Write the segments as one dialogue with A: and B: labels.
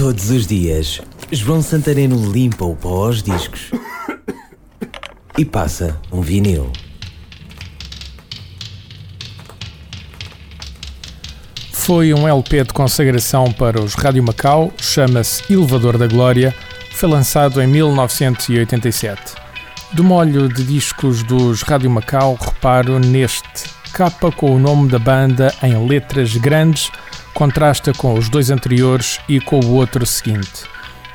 A: Todos os dias, João Santareno limpa o pó aos discos e passa um vinil.
B: Foi um LP de consagração para os Rádio Macau, chama-se Elevador da Glória, foi lançado em 1987. Do molho de discos dos Rádio Macau, reparo neste capa com o nome da banda em letras grandes, contrasta com os dois anteriores e com o outro seguinte.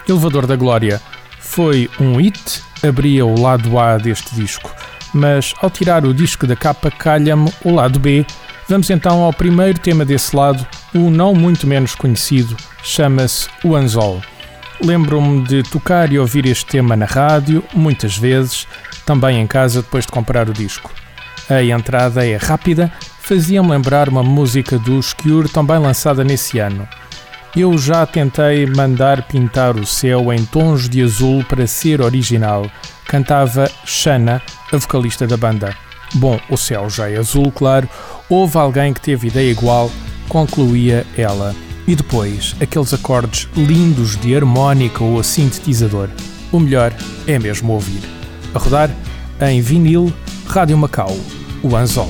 B: Elevador da Glória foi um hit, abria o lado A deste disco, mas ao tirar o disco da capa calha-me o lado B Vamos então ao primeiro tema desse lado, o não muito menos conhecido, chama-se O Anzol. Lembro-me de tocar e ouvir este tema na rádio, muitas vezes, também em casa depois de comprar o disco. A entrada é rápida, fazia-me lembrar uma música dos Cure também lançada nesse ano. Eu já tentei mandar pintar o céu em tons de azul para ser original. Cantava Shana, a vocalista da banda. Bom, o céu já é azul, claro. Houve alguém que teve ideia igual, concluía ela. E depois, aqueles acordes lindos de harmónica ou sintetizador. O melhor é mesmo ouvir. A rodar em vinil, Rádio Macau, o Anzol.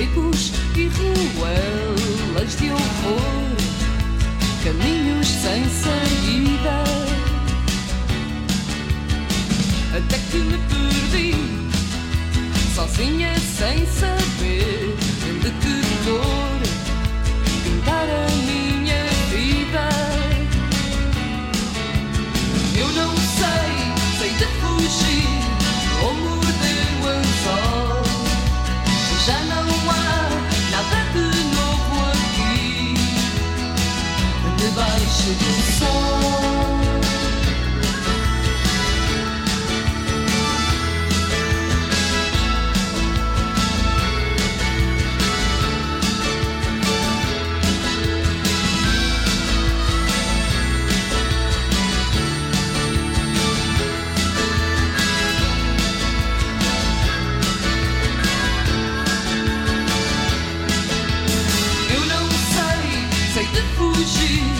C: becos e ruelas de horror, caminhos sem saída. Até que me 哭泣